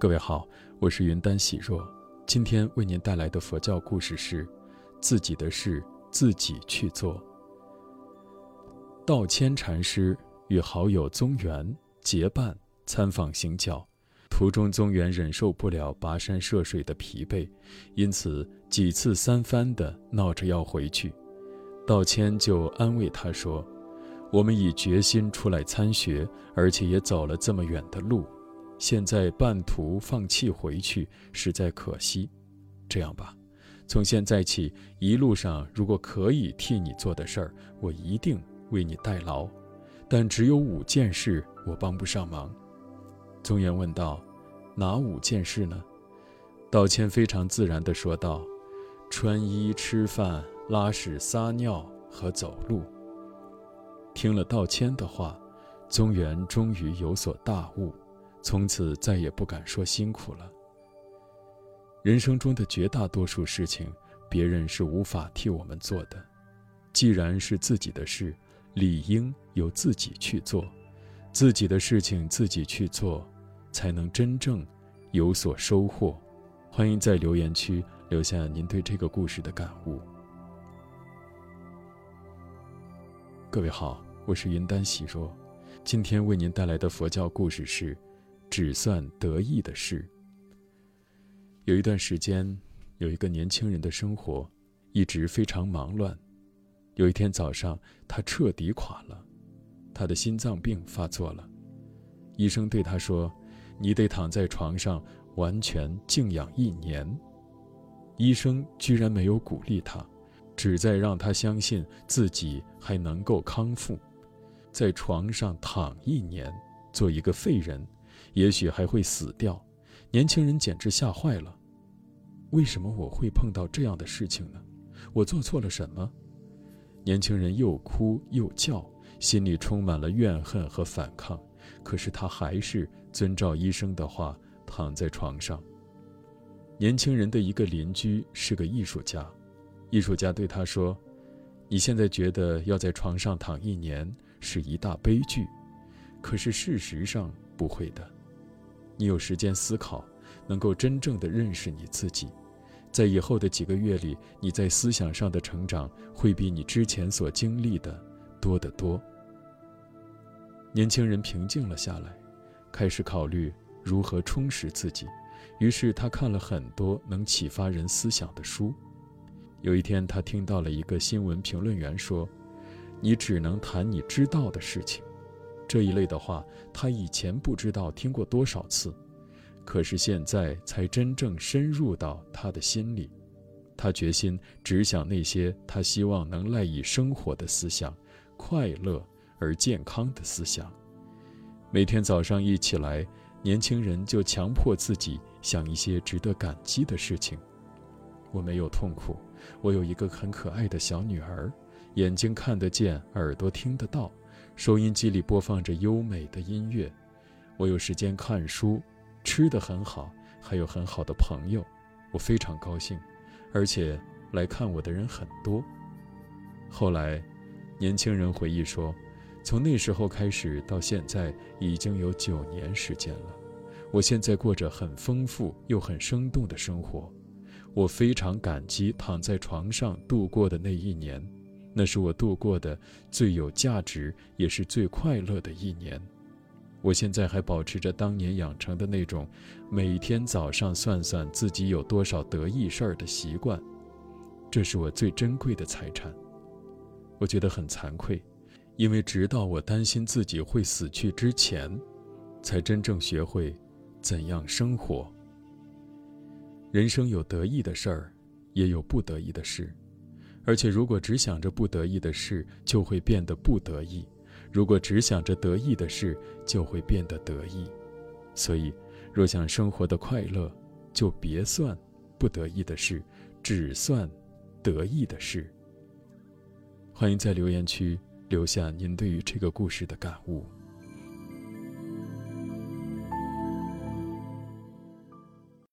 各位好，我是云丹喜若，今天为您带来的佛教故事是：自己的事自己去做。道谦禅师与好友宗元结伴参访行脚，途中宗元忍受不了跋山涉水的疲惫，因此几次三番的闹着要回去。道谦就安慰他说：“我们已决心出来参学，而且也走了这么远的路。”现在半途放弃回去，实在可惜。这样吧，从现在起，一路上如果可以替你做的事儿，我一定为你代劳。但只有五件事我帮不上忙。宗元问道：“哪五件事呢？”道谦非常自然地说道：“穿衣、吃饭、拉屎、撒尿和走路。”听了道谦的话，宗元终于有所大悟。从此再也不敢说辛苦了。人生中的绝大多数事情，别人是无法替我们做的。既然是自己的事，理应由自己去做。自己的事情自己去做，才能真正有所收获。欢迎在留言区留下您对这个故事的感悟。各位好，我是云丹喜若，今天为您带来的佛教故事是。只算得意的事。有一段时间，有一个年轻人的生活一直非常忙乱。有一天早上，他彻底垮了，他的心脏病发作了。医生对他说：“你得躺在床上完全静养一年。”医生居然没有鼓励他，只在让他相信自己还能够康复。在床上躺一年，做一个废人。也许还会死掉，年轻人简直吓坏了。为什么我会碰到这样的事情呢？我做错了什么？年轻人又哭又叫，心里充满了怨恨和反抗。可是他还是遵照医生的话躺在床上。年轻人的一个邻居是个艺术家，艺术家对他说：“你现在觉得要在床上躺一年是一大悲剧，可是事实上不会的。”你有时间思考，能够真正的认识你自己，在以后的几个月里，你在思想上的成长会比你之前所经历的多得多。年轻人平静了下来，开始考虑如何充实自己，于是他看了很多能启发人思想的书。有一天，他听到了一个新闻评论员说：“你只能谈你知道的事情。”这一类的话，他以前不知道听过多少次，可是现在才真正深入到他的心里。他决心只想那些他希望能赖以生活的思想，快乐而健康的思想。每天早上一起来，年轻人就强迫自己想一些值得感激的事情。我没有痛苦，我有一个很可爱的小女儿，眼睛看得见，耳朵听得到。收音机里播放着优美的音乐，我有时间看书，吃得很好，还有很好的朋友，我非常高兴，而且来看我的人很多。后来，年轻人回忆说，从那时候开始到现在已经有九年时间了，我现在过着很丰富又很生动的生活，我非常感激躺在床上度过的那一年。那是我度过的最有价值，也是最快乐的一年。我现在还保持着当年养成的那种，每天早上算算自己有多少得意事儿的习惯。这是我最珍贵的财产。我觉得很惭愧，因为直到我担心自己会死去之前，才真正学会怎样生活。人生有得意的事儿，也有不得意的事。而且，如果只想着不得意的事，就会变得不得意；如果只想着得意的事，就会变得得意。所以，若想生活的快乐，就别算不得意的事，只算得意的事。欢迎在留言区留下您对于这个故事的感悟。